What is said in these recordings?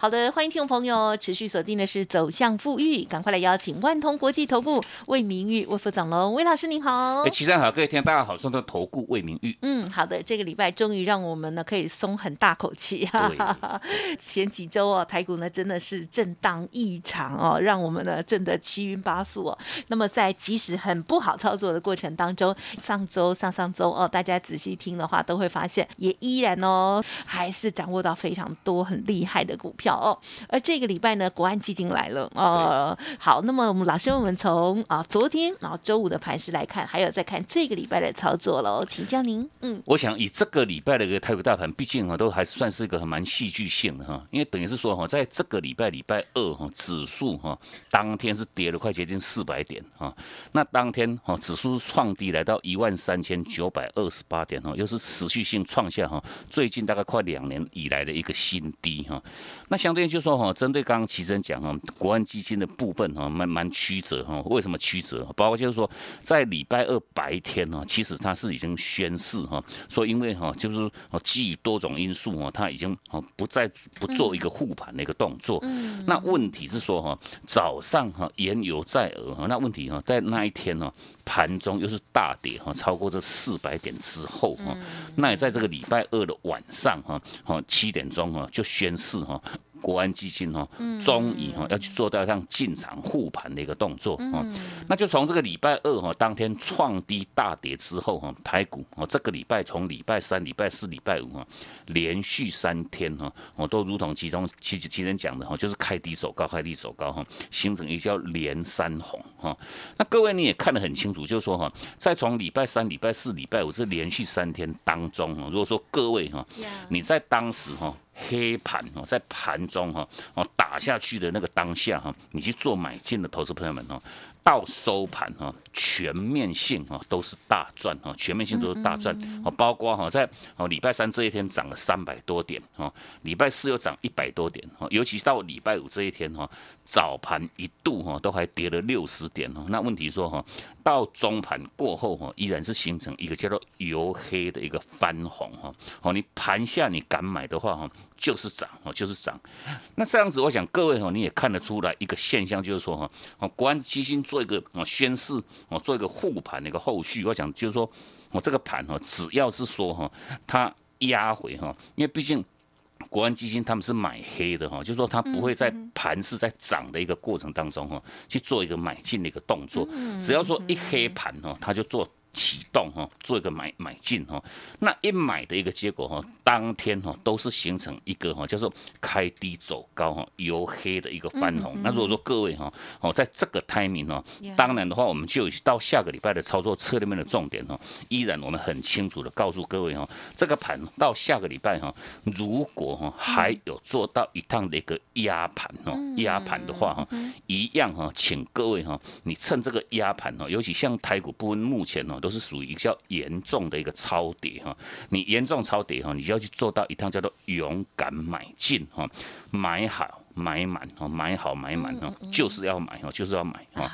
好的，欢迎听众朋友持续锁定的是走向富裕，赶快来邀请万通国际投顾魏明玉魏副总喽，魏老师您好。哎，齐生好，各位听大家好，说的投顾魏明玉。嗯，好的，这个礼拜终于让我们呢可以松很大口气哈。前几周哦，台股呢真的是震荡异常哦，让我们呢震得七晕八素哦。那么在即使很不好操作的过程当中，上周、上上周哦，大家仔细听的话都会发现，也依然哦还是掌握到非常多很厉害的股票。哦，而这个礼拜呢，国安基金来了哦。好，那么我们老师，我们从啊昨天然后周五的盘势来看，还有再看这个礼拜的操作喽，请教您。嗯，我想以这个礼拜的一个泰国大盘，毕竟哈都还算是一个蛮戏剧性的哈，因为等于是说哈，在这个礼拜礼拜二哈，指数哈当天是跌了快接近四百点哈，那当天哈指数创低来到一万三千九百二十八点哈，又是持续性创下哈最近大概快两年以来的一个新低哈，那。相对就说哈，针对刚刚齐生讲哈，国安基金的部分哈，蛮蛮曲折哈。为什么曲折？包括就是说，在礼拜二白天呢，其实它是已经宣誓哈，说因为哈，就是基于多种因素哈，它已经哦不再不做一个护盘的一个动作。那问题是说哈，早上哈言犹在耳哈，那问题哈，在那一天呢，盘中又是大跌哈，超过这四百点之后哈，那也在这个礼拜二的晚上哈，哈七点钟哈就宣誓哈。国安基金哈，终于哈要去做到像进场护盘的一个动作哈，那就从这个礼拜二哈当天创低大跌之后哈，台股哦这个礼拜从礼拜三、礼拜四、礼拜五哈连续三天哈，我都如同其中其其人讲的哈，就是开低走高，开低走高哈，形成一个叫连三红哈。那各位你也看得很清楚，就是说哈，在从礼拜三、礼拜四、礼拜五这连续三天当中哈，如果说各位哈，你在当时哈。黑盘哦，在盘中哈哦打下去的那个当下哈，你去做买进的投资朋友们哦。到收盘哈，全面性哈都是大赚哈，全面性都是大赚哦，包括哈在哦礼拜三这一天涨了三百多点哈，礼拜四又涨一百多点哈，尤其到礼拜五这一天哈，早盘一度哈都还跌了六十点哦，那问题说哈，到中盘过后哈，依然是形成一个叫做由黑的一个翻红哈，哦你盘下你敢买的话哈，就是涨哦就是涨，那这样子我想各位哈你也看得出来一个现象就是说哈，哦国安基金做。一个啊宣誓，我做一个护盘的一个后续。我想就是说，我这个盘哈，只要是说哈，它压回哈，因为毕竟国安基金他们是买黑的哈，就是说它不会在盘是在涨的一个过程当中哈，去做一个买进的一个动作。只要说一黑盘哦，它就做。启动哈，做一个买买进哈，那一买的一个结果哈，当天哈都是形成一个哈叫做开低走高哈，由黑的一个翻红。那如果说各位哈哦，在这个 timing 哈，当然的话，我们就到下个礼拜的操作策略面的重点哈，依然我们很清楚的告诉各位哈，这个盘到下个礼拜哈，如果哈还有做到一趟的一个压盘哦，压盘的话哈，一样哈，请各位哈，你趁这个压盘哦，尤其像台股部分目前哈都。是属于比较严重的一个超跌哈，你严重超跌哈，你就要去做到一趟叫做勇敢买进哈，买好买满哈，买好买满哈，就是要买哈，就是要买哈。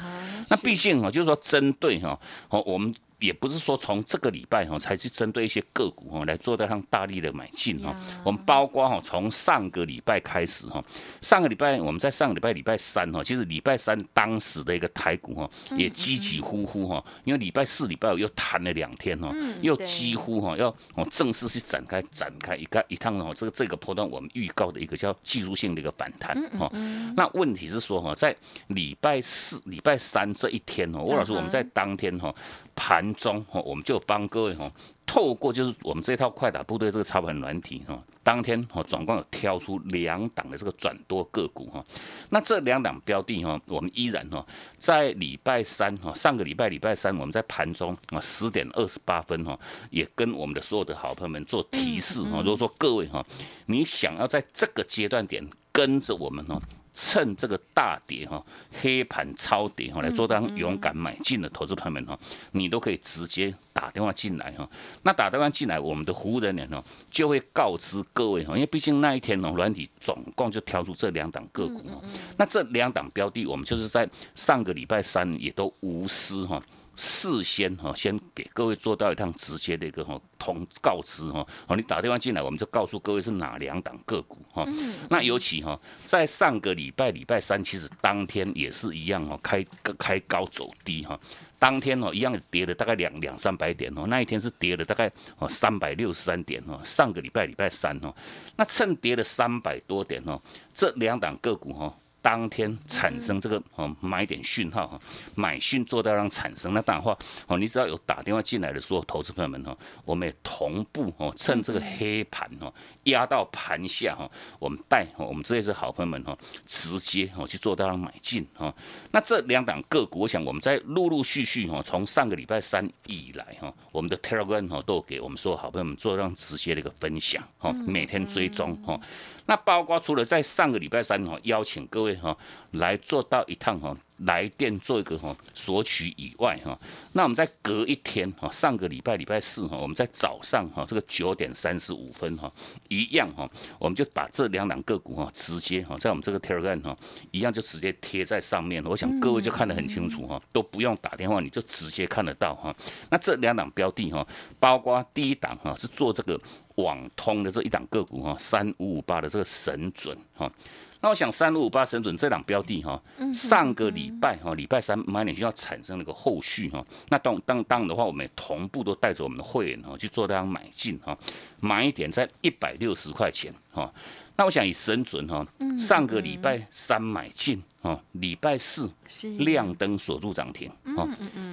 那毕竟哈，就是说针对哈，哦我们。也不是说从这个礼拜哈才去针对一些个股哈来做到上大力的买进哈，我们包括哈从上个礼拜开始哈，上个礼拜我们在上个礼拜礼拜三哈，其实礼拜三当时的一个台股哈也起起呼呼哈，因为礼拜四礼拜五又弹了两天哈，又几乎哈要哦正式去展开展开一个一趟哦这个这个波段我们预告的一个叫技术性的一个反弹哈，那问题是说哈在礼拜四礼拜三这一天哦，吴老师我们在当天哈。盘中，我们就帮各位哈，透过就是我们这套快打部队这个操盘软体哈，当天哈总共有挑出两档的这个转多个股哈，那这两档标的哈，我们依然哈在礼拜三哈，上个礼拜礼拜三我们在盘中啊十点二十八分哈，也跟我们的所有的好朋友们做提示哈，如果说各位哈，你想要在这个阶段点。跟着我们哦。趁这个大跌哈，黑盘超跌哈，来做当勇敢买进的投资朋友们哈，你都可以直接打电话进来哈。那打电话进来，我们的服务人员呢就会告知各位哈，因为毕竟那一天呢，软体总共就挑出这两档个股哦。那这两档标的，我们就是在上个礼拜三也都无私哈。事先哈，先给各位做到一趟直接的一个哈通告知哈，哦，你打电话进来，我们就告诉各位是哪两档个股哈。那尤其哈，在上个礼拜礼拜三，其实当天也是一样哈，开开高走低哈，当天哦一样跌了大概两两三百点哦，那一天是跌了大概哦三百六十三点哦，上个礼拜礼拜三哦，那趁跌了三百多点哦，这两档个股哈。当天产生这个哦买点讯号哈，买讯做到让产生，那当然话哦，你只要有打电话进来的所有投资朋友们哈，我们也同步哦，趁这个黑盘哦压到盘下哈，我们带我们这些是好朋友们哈，直接哦去做到让买进哈。那这两档个股，我想我们在陆陆续续哈，从上个礼拜三以来哈，我们的 Telegram 哈都给我们所有好朋友们做让直接的一个分享哈，每天追踪哈。那包括除了在上个礼拜三哈邀请各位哈来做到一趟哈。来电做一个哈索取以外哈，那我们在隔一天哈，上个礼拜礼拜四哈，我们在早上哈这个九点三十五分哈，一样哈，我们就把这两档个股哈直接哈在我们这个 Telegram 哈一样就直接贴在上面，我想各位就看得很清楚哈，都不用打电话你就直接看得到哈。那这两档标的哈，包括第一档哈是做这个网通的这一档个股哈，三五五八的这个神准哈。那我想三六五八神准这档标的哈，上个礼拜哈礼拜三买点就要产生那个后续哈，那当当当的话，我们同步都带着我们的会员哈去做这样买进哈，买一点在一百六十块钱哈。那我想以神准哈，上个礼拜三买进哈，礼拜四亮灯锁住涨停哈，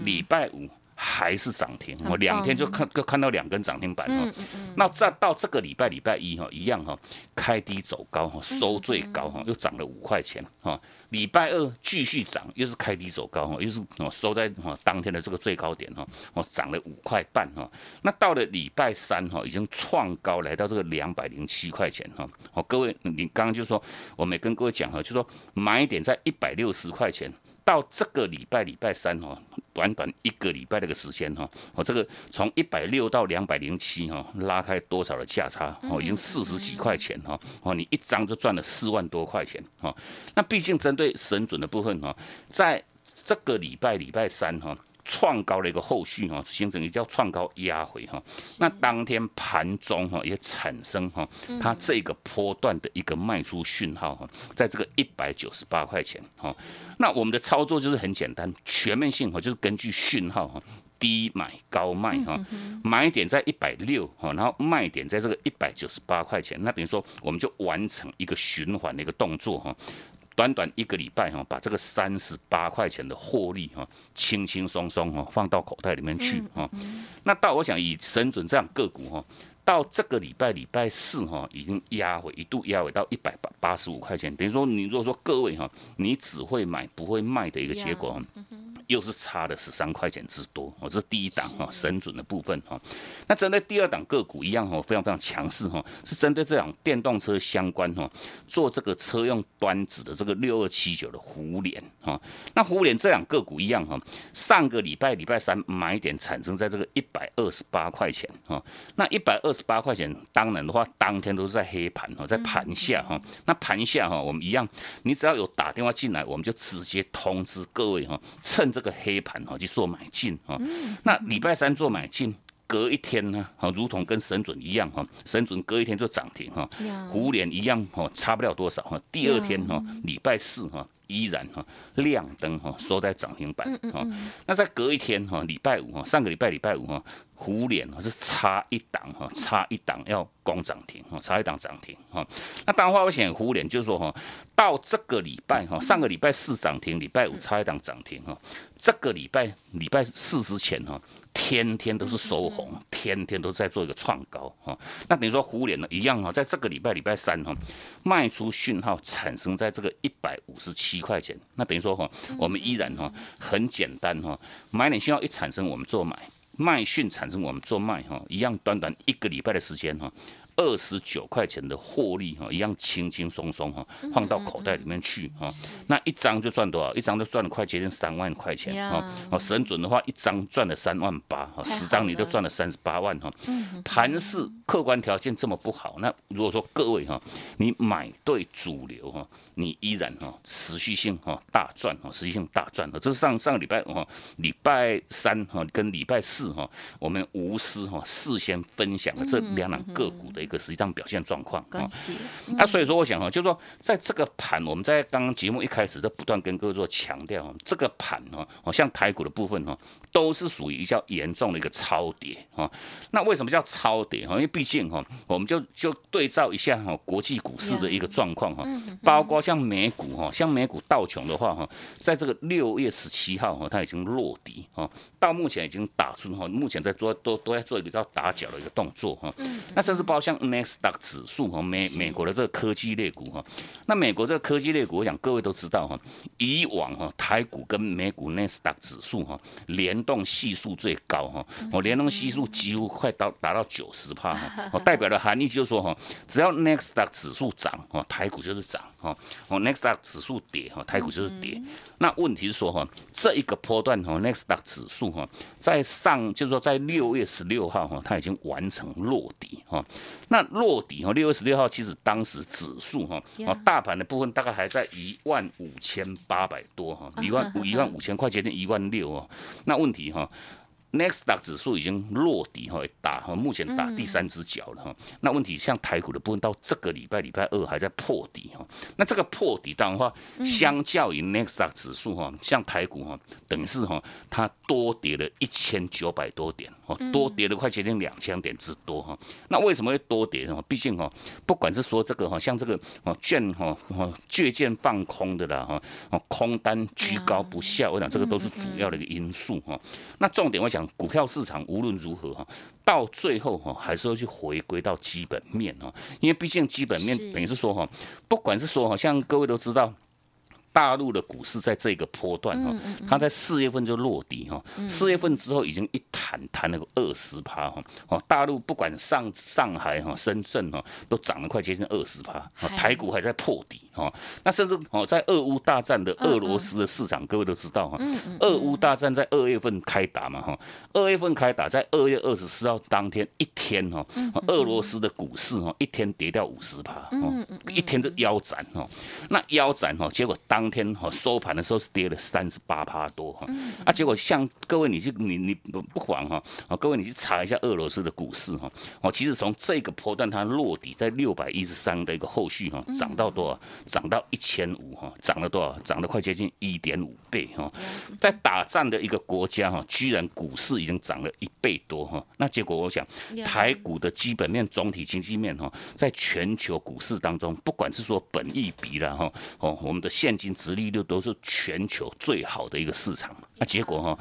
礼拜五。还是涨停，我两天就看就看到两根涨停板哈。那再到这个礼拜礼拜一哈，一样哈，开低走高哈，收最高哈，又涨了五块钱哈。礼拜二继续涨，又是开低走高哈，又是收在哈当天的这个最高点哈，哦涨了五块半哈。那到了礼拜三哈，已经创高来到这个两百零七块钱哈。哦，各位，你刚刚就说，我没跟各位讲哈，就说买点在一百六十块钱。到这个礼拜礼拜三哦，短短一个礼拜那个时间哈，我这个从一百六到两百零七哈，拉开多少的价差哦，已经四十几块钱哈，哦，你一张就赚了四万多块钱哈。那毕竟针对神准的部分哈，在这个礼拜礼拜三哈。创高的一个后续哈，形成一个叫创高压回哈，那当天盘中哈也产生哈，它这个波段的一个卖出讯号哈，在这个一百九十八块钱哈，那我们的操作就是很简单，全面性哈，就是根据讯号哈，低买高卖哈，买点在一百六哈，然后卖点在这个一百九十八块钱，那等于说我们就完成一个循环的一个动作哈。短短一个礼拜哈，把这个三十八块钱的获利哈，轻轻松松哈放到口袋里面去哈。那到我想以神准这样个股哈，到这个礼拜礼拜四哈，已经压回一度压回到一百八八十五块钱。等于说，你如果说各位哈，你只会买不会卖的一个结果。又是差了十三块钱之多，哦，这是第一档哈，神准的部分哈。那针对第二档个股一样哈，非常非常强势哈，是针对这辆电动车相关哈，做这个车用端子的这个六二七九的湖联哈。那湖联这两个股一样哈，上个礼拜礼拜三买点产生在这个一百二十八块钱哈。那一百二十八块钱，当然的话，当天都是在黑盘哈，在盘下哈。那盘下哈，我们一样，你只要有打电话进来，我们就直接通知各位哈，趁这。这个黑盘哈去做买进哈，那礼拜三做买进，隔一天呢，哈，如同跟神准一样哈，神准隔一天就涨停哈，虎脸一样哈，差不了多少哈。第二天哈，礼拜四哈，依然哈亮灯哈，收在涨停板哈。那在隔一天哈，礼拜五哈，上个礼拜礼拜五哈。虎脸是差一档哈，差一档要攻涨停哈，差一档涨停哈。那当然话，我想虎脸就是说哈，到这个礼拜哈，上个礼拜四涨停，礼拜五差一档涨停哈。这个礼拜礼拜四之前哈，天天都是收红，天天都在做一个创高哈。那等于说虎脸呢一样哈，在这个礼拜礼拜三哈，卖出讯号产生在这个一百五十七块钱。那等于说哈，我们依然哈很简单哈，买点讯号一产生，我们做买。卖讯产生我们做卖哈，一样短短一个礼拜的时间哈，二十九块钱的获利哈，一样轻轻松松哈，放到口袋里面去哈。那一张就赚多少？一张就赚了快接近三万块钱哈。哦，神准的话，一张赚了三万八，十张你都赚了三十八万哈。盘市客观条件这么不好，那如果说各位哈，你买对主流哈，你依然哈持续性哈大赚哈，持续性大赚。这是上上个礼拜哈，礼拜三哈跟礼拜四哈，我们无私哈事先分享了这两档个股的一个实际上表现状况啊。那所以说我想哈，就是说在这个盘，我们在刚刚节目一开始都不断跟各位做强调，这个盘哈，像台股的部分哈，都是属于比较严重的一个超跌哈。那为什么叫超跌哈？因为毕竟哈，我们就就对照一下哈国际股市的一个状况哈，包括像美股哈，像美股道琼的话哈，在这个六月十七号哈，它已经落底哈，到目前已经打出哈，目前在做都都在做一个叫打脚的一个动作哈。那甚至包括像 n e s t a q 指数哈，美美国的这个科技类股哈，那美国这个科技类股，我想各位都知道哈，以往哈台股跟美股 n e s t a q 指数哈联动系数最高哈，哦联动系数几乎快到达到九十帕哈，哦代表的含义就是说哈，只要 n e s t a q 指数涨哦，台股就是涨哈，哦 n e s t a q 指数跌哈，台股就是跌。那问题是说哈，这一个波段哈 n e s t a q 指数哈，在上就是说在六月十六号哈，它已经完成落底哈。那落底哈，六月十六号其实当时指数哈，啊大盘的部分大概还在一万五千八百多哈，一万五一万五千块接近一万六哦。那问题哈。Next 达指数已经落底哈，打哈，目前打第三只脚了哈。那问题像台股的部分，到这个礼拜礼拜二还在破底哈。那这个破底当然话，相较于 Next 达指数哈，像台股哈，等于是哈，它多跌了一千九百多点哦，多跌了快接近两千点之多哈。那为什么会多跌呢？毕竟哈，不管是说这个哈，像这个哦券哈，借券放空的啦哈，哦空单居高不下，我想这个都是主要的一个因素哈。那重点我想。股票市场无论如何哈，到最后哈，还是要去回归到基本面哈，因为毕竟基本面等于是说哈，不管是说哈，像各位都知道。大陆的股市在这个波段哈，它在四月份就落底哈，四月份之后已经一弹弹了个二十趴哈，哦，大陆不管上上海哈、深圳哈，都涨了快接近二十趴，台股还在破底哈，那甚至哦，在俄乌大战的俄罗斯的市场，各位都知道哈，俄乌大战在二月份开打嘛哈，二月份开打，在二月二十四号当天一天哈，俄罗斯的股市哈一天跌掉五十趴，一天都腰斩哦，那腰斩哈，结果当当天哈收盘的时候是跌了三十八趴多哈，啊，结果像各位你去你你不妨哈，啊，各位你去查一下俄罗斯的股市哈，哦，其实从这个波段它落底在六百一十三的一个后续哈，涨到多少？涨到一千五哈，涨了多少？涨了快接近一点五倍哈，在打仗的一个国家哈，居然股市已经涨了一倍多哈，那结果我想台股的基本面总体经济面哈，在全球股市当中，不管是说本益比了哈，哦，我们的现金。值利率都是全球最好的一个市场，那结果哈，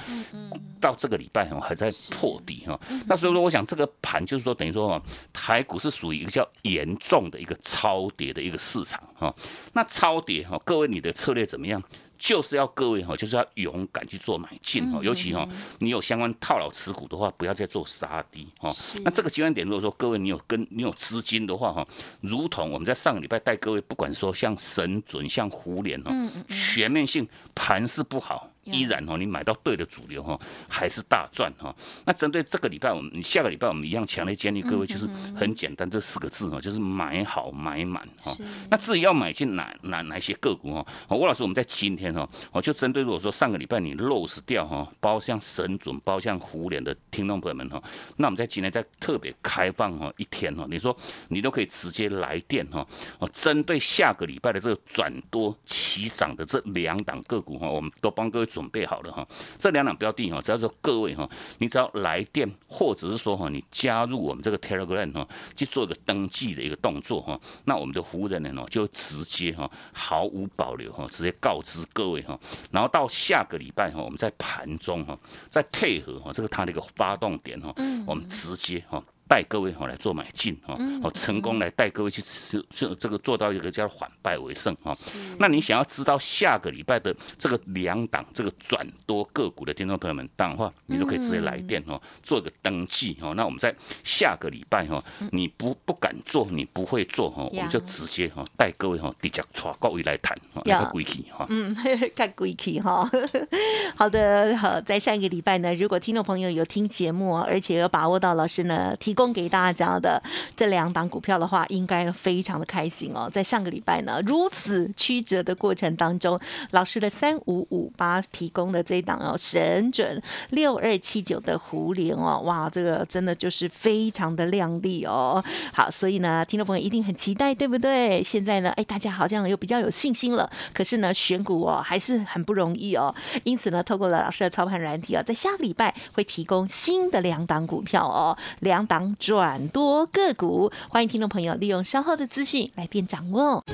到这个礼拜哈还在破底哈，那所以说我想这个盘就是说等于说哈，台股是属于一个较严重的一个超跌的一个市场哈，那超跌哈，各位你的策略怎么样？就是要各位哈，就是要勇敢去做买进哈，尤其哈，你有相关套牢持股的话，不要再做杀低哈。那这个阶段点，如果说各位你有跟你有资金的话哈，如同我们在上个礼拜带各位，不管说像神准、像胡联哈，全面性盘是不好。依然哦，你买到对的主流哈，还是大赚哈。那针对这个礼拜，我们下个礼拜我们一样强烈建议各位，就是很简单这四个字哈，就是买好买满哈。那至于要买进哪哪哪些个股哈，吴老师我们在今天哈，我就针对如果说上个礼拜你漏失掉哈，包像神准包像胡联的听众朋友们哈，那我们在今天再特别开放哈一天哈，你说你都可以直接来电哈，哦，针对下个礼拜的这个转多起涨的这两档个股哈，我们都帮各位准。准备好了哈，这两档标的哈，只要说各位哈，你只要来电或者是说哈，你加入我们这个 Telegram 哈，去做一个登记的一个动作哈，那我们的服务人员哦就直接哈毫无保留哈，直接告知各位哈，然后到下个礼拜哈，我们在盘中哈，再配合哈这个它的一个发动点哈，我们直接哈。带各位哈来做买进哈，哦成功来带各位去吃这这个做到一个叫反败为胜哈。那你想要知道下个礼拜的这个两档这个转多个股的听众朋友们，当然话你都可以直接来电哦，做一个登记哦。那我们在下个礼拜哈，你不不敢做，你不会做哈，我们就直接哈带各位哈直接抓各位来谈，要归去哈。嗯，看归去哈。好的，好，在上一个礼拜呢，如果听众朋友有听节目，而且有把握到老师呢提供给大家的这两档股票的话，应该非常的开心哦。在上个礼拜呢，如此曲折的过程当中，老师的三五五八提供的这一档哦，神准六二七九的胡联哦，哇，这个真的就是非常的亮丽哦。好，所以呢，听众朋友一定很期待，对不对？现在呢，哎，大家好像又比较有信心了。可是呢，选股哦还是很不容易哦。因此呢，透过了老师的操盘软体啊，在下个礼拜会提供新的两档股票哦，两档转多个股，欢迎听众朋友利用稍后的资讯来电掌握。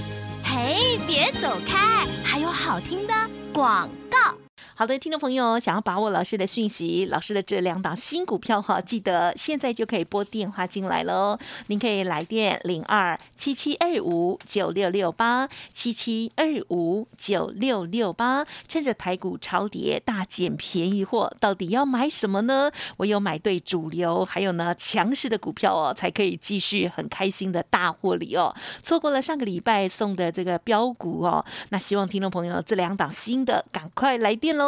嘿，别走开，还有好听的广告。好的，听众朋友，想要把握老师的讯息，老师的这两档新股票哈，记得现在就可以拨电话进来喽。您可以来电零二七七二五九六六八七七二五九六六八，趁着台股超跌大捡便宜货，到底要买什么呢？唯有买对主流，还有呢强势的股票哦，才可以继续很开心的大获利哦。错过了上个礼拜送的这个标股哦，那希望听众朋友这两档新的赶快来电喽。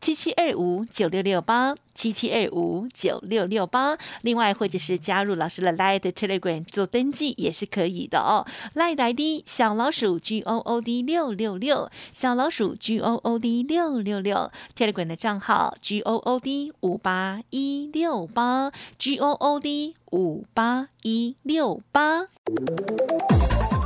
七七二五九六六八，七七二五九六六八。另外，或者是加入老师的 Light Telegram 做登记也是可以的哦。Light ID 小老鼠 G O O D 六六六，小老鼠 G O O D 六六六。Telegram 的账号 G O O D 五八一六八，G O O D 五八一六八。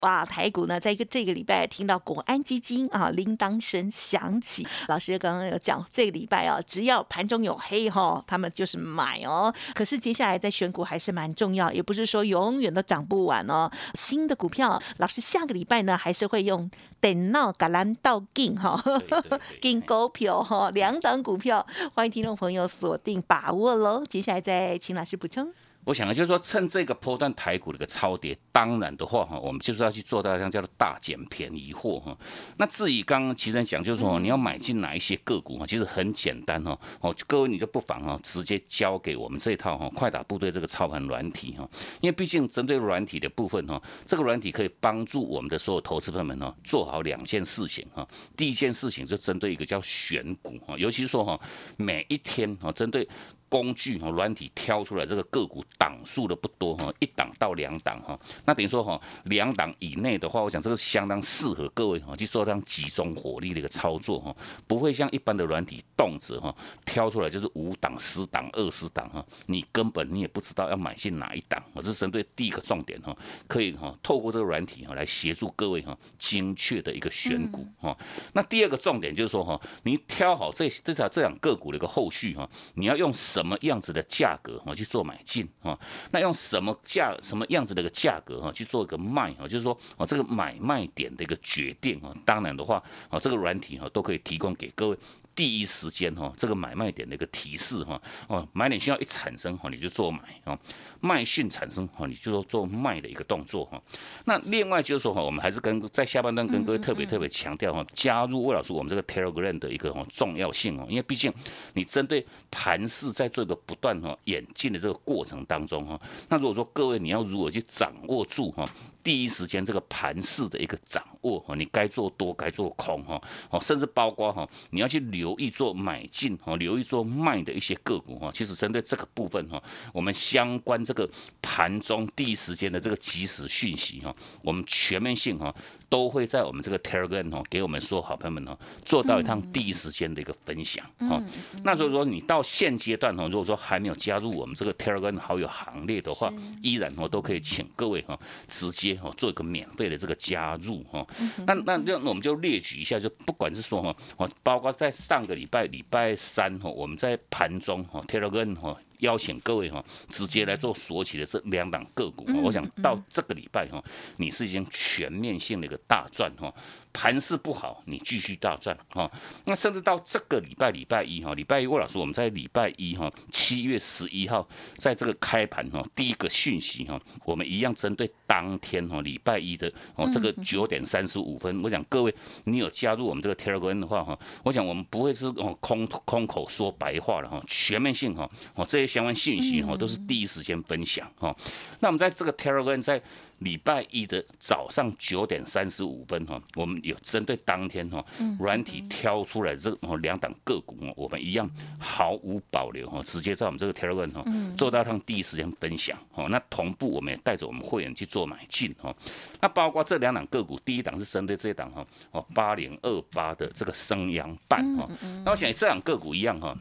哇，台股呢，在一个这个礼拜听到国安基金啊铃铛声响起，老师刚刚有讲，这个礼拜啊，只要盘中有黑哈，他们就是买哦。可是接下来在选股还是蛮重要，也不是说永远都涨不完哦。新的股票，老师下个礼拜呢还是会用等闹橄榄到进哈，进股票哈，两档股票，欢迎听众朋友锁定把握喽。接下来再请老师补充。我想啊，就是说趁这个波段台股的一个超跌，当然的话哈，我们就是要去做到像叫做大捡便宜货哈。那至于刚刚其实讲，就是说你要买进哪一些个股哈，其实很简单哈。哦，各位你就不妨哈，直接交给我们这一套哈快打部队这个操盘软体哈。因为毕竟针对软体的部分哈，这个软体可以帮助我们的所有投资朋友们哈，做好两件事情哈。第一件事情就针对一个叫选股哈，尤其是说哈，每一天哈，针对。工具哈，软体挑出来这个个股档数的不多哈，一档到两档哈，那等于说哈，两档以内的话，我想这个相当适合各位哈去做这样集中火力的一个操作哈，不会像一般的软体动辄哈挑出来就是五档、十档、二十档哈，你根本你也不知道要买进哪一档。我是针对第一个重点哈，可以哈透过这个软体哈来协助各位哈精确的一个选股哈。那第二个重点就是说哈，你挑好这这条这两个股的一个后续哈，你要用。什什么样子的价格哈去做买进啊？那用什么价什么样子的一个价格哈去做一个卖啊？就是说啊这个买卖点的一个决定啊，当然的话啊这个软体哈都可以提供给各位。第一时间哈，这个买卖点的一个提示哈，哦，买点需要一产生哈，你就做买啊，卖讯产生哈，你就说做卖的一个动作哈。那另外就是说哈，我们还是跟在下半段跟各位特别特别强调哈，加入魏老师我们这个 Telegram 的一个哈重要性哦，因为毕竟你针对盘势在做一个不断哈演进的这个过程当中哈，那如果说各位你要如何去掌握住哈？第一时间这个盘势的一个掌握哈，你该做多该做空哈，哦，甚至包括哈，你要去留意做买进哈，留意做卖的一些个股哈。其实针对这个部分哈，我们相关这个盘中第一时间的这个即时讯息哈，我们全面性哈都会在我们这个 Telegram 哦，给我们说好朋友们哦，做到一趟第一时间的一个分享哦。那所以说你到现阶段哦，如果说还没有加入我们这个 Telegram 好友行列的话，依然哦都可以请各位哈直接哦做一个免费的这个加入哈。那那那我们就列举一下，就不管是说哈哦，包括在上个礼拜礼拜三哈，我们在盘中哈 Telegram 哈。邀请各位哈，直接来做索取的这两档个股，我想到这个礼拜哈，你是已经全面性的一个大赚哈。盘势不好，你继续大赚哈。那甚至到这个礼拜礼拜一哈，礼拜一魏老师我们在礼拜一哈，七月十一号，在这个开盘哈，第一个讯息哈，我们一样针对当天哈礼拜一的哦这个九点三十五分，我想各位你有加入我们这个 Telegram 的话哈，我想我们不会是哦空空口说白话了哈，全面性哈哦这些相关信息哈都是第一时间分享哈。那我们在这个 Telegram 在礼拜一的早上九点三十五分哈，我们有针对当天哈软体挑出来这两档个股哦，我们一样毫无保留哈，直接在我们这个 Telegram 哈做到他第一时间分享哦。那同步我们也带着我们会员去做买进哈。那包括这两档个股，第一档是针对这一档哈哦八零二八的这个升阳半哈。那我想这两个股一样哈。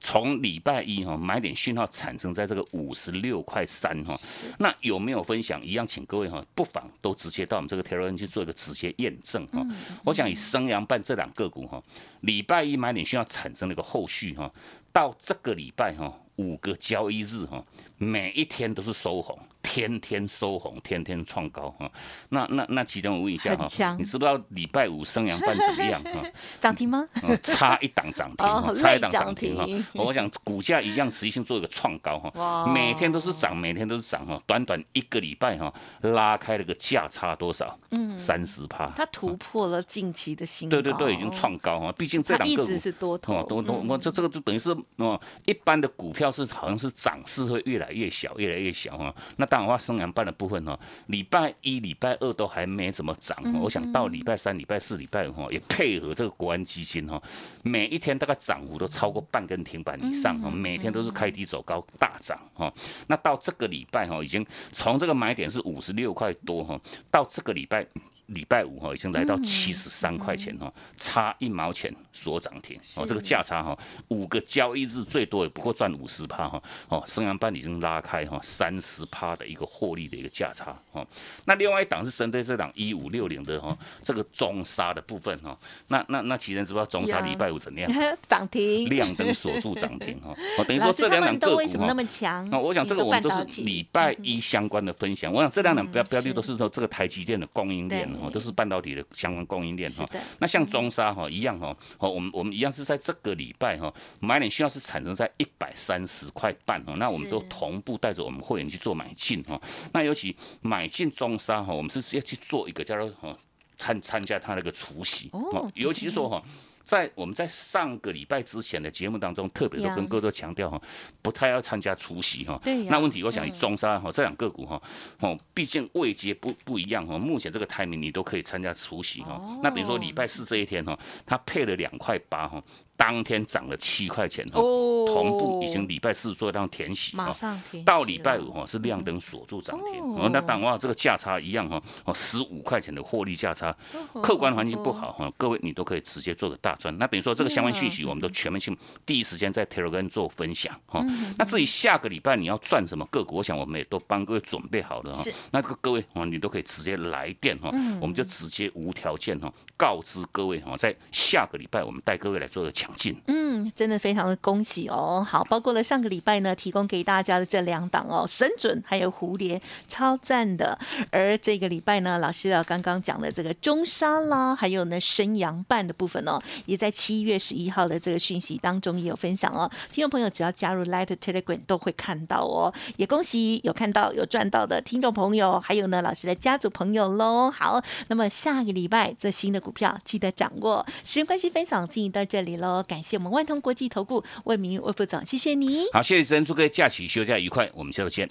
从礼拜一哈买点讯号产生在这个五十六块三哈，那有没有分享？一样，请各位哈不妨都直接到我们这个 Telegram 去做一个直接验证哈。我想以升阳办这两个股哈，礼拜一买点讯号产生了一个后续哈，到这个礼拜哈五个交易日哈，每一天都是收红。天天收红，天天创高哈。那那那，其中我问一下哈，你知不知道礼拜五升阳半怎么样哈？涨停吗？差一档涨停，差一档涨停哈。我想股价一样，实际性做一个创高哈。每天都是涨，每天都是涨哈。短短一个礼拜哈，拉开了个价差多少？嗯，三十趴。它突破了近期的新高。对对对，已经创高哈。毕竟这两个股是多头，多多。我这这个就等于是哦，一般的股票是好像是涨势会越来越小，越来越小哈。那当然话，升阳半的部分哈，礼拜一、礼拜二都还没怎么涨，我想到礼拜三、礼拜四、礼拜五哈，也配合这个国安基金哈，每一天大概涨幅都超过半根停板以上哈，每天都是开低走高大涨哈。那到这个礼拜哈，已经从这个买点是五十六块多哈，到这个礼拜。礼拜五哈已经来到七十三块钱哈，差一毛钱锁涨停哦，这个价差哈，五个交易日最多也不过赚五十趴哈哦，升阳半已经拉开哈三十趴的一个获利的一个价差哦。那另外一档是针对这档一五六零的哈，这个中沙的部分哈，那那那其人知不知道中沙礼拜五怎么样？涨停，亮灯锁住涨停哈。哦，等于说这两档个股哈，那我想这个我们都是礼拜一相关的分享。我想这两档标标的都是说这个台积电的供应链。哦，都是半导体的相关供应链哈。那像中沙哈一样哈，哦，我们我们一样是在这个礼拜哈，买点需要是产生在一百三十块半哈。那我们都同步带着我们会员去做买进哈。那尤其买进中沙哈，我们是要去做一个叫做哈参参加他那个除夕哦。尤其是说哈。在我们在上个礼拜之前的节目当中，特别都跟各位强调哈，不太要参加出席哈。那问题我想以中沙哈这两个股哈，哦，毕竟位阶不不一样哈。目前这个台名你都可以参加出席哈。那比如说礼拜四这一天哈，它配了两块八哈。当天涨了七块钱哈，同步已经礼拜四做一趟填息马上到礼拜五哈是亮灯锁住涨停，哦，那当然这个价差一样哈，哦十五块钱的获利价差，客观环境不好哈，各位你都可以直接做个大赚。那等于说这个相关信息我们都全面性第一时间在 Telegram 做分享哈。那至于下个礼拜你要赚什么个股，我想我们也都帮各位准备好了哈。那个各位哦，你都可以直接来电哈，我们就直接无条件哈告知各位哈，在下个礼拜我们带各位来做个抢。嗯，真的非常的恭喜哦。好，包括了上个礼拜呢，提供给大家的这两档哦，神准还有蝴蝶，超赞的。而这个礼拜呢，老师啊刚刚讲的这个中沙啦，还有呢升阳半的部分哦，也在七月十一号的这个讯息当中也有分享哦。听众朋友只要加入 Light Telegram 都会看到哦。也恭喜有看到有赚到的听众朋友，还有呢老师的家族朋友喽。好，那么下个礼拜这新的股票记得掌握。时间关系，分享进行到这里喽。感谢我们万通国际投顾魏明魏副总，谢谢你。好，谢谢主持人，祝各位假期休假愉快，我们下周见。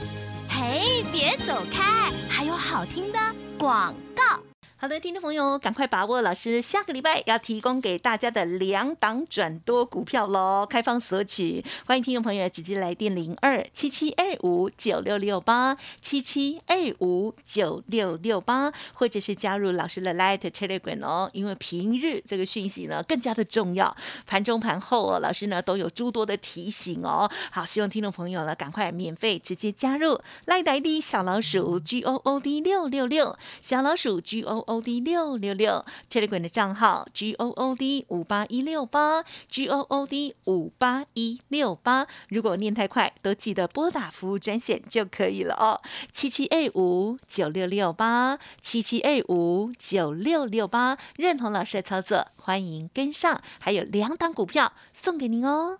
嘿，别走开，还有好听的广告。好的，听众朋友，赶快把握老师下个礼拜要提供给大家的两档转多股票喽！开放索取，欢迎听众朋友直接来电零二七七二五九六六八七七二五九六六八，或者是加入老师的 Light Telegram 哦，因为平日这个讯息呢更加的重要，盘中盘后哦，老师呢都有诸多的提醒哦。好，希望听众朋友呢赶快免费直接加入 Light ID 小老鼠 G O O D 六六六小老鼠 G O。O D 六六六 Telegram 的账号 G O O D 五八一六八 G O O D 五八一六八，如果念太快，都记得拨打服务专线就可以了哦。七七二五九六六八七七二五九六六八，认同老师的操作，欢迎跟上，还有两档股票送给您哦。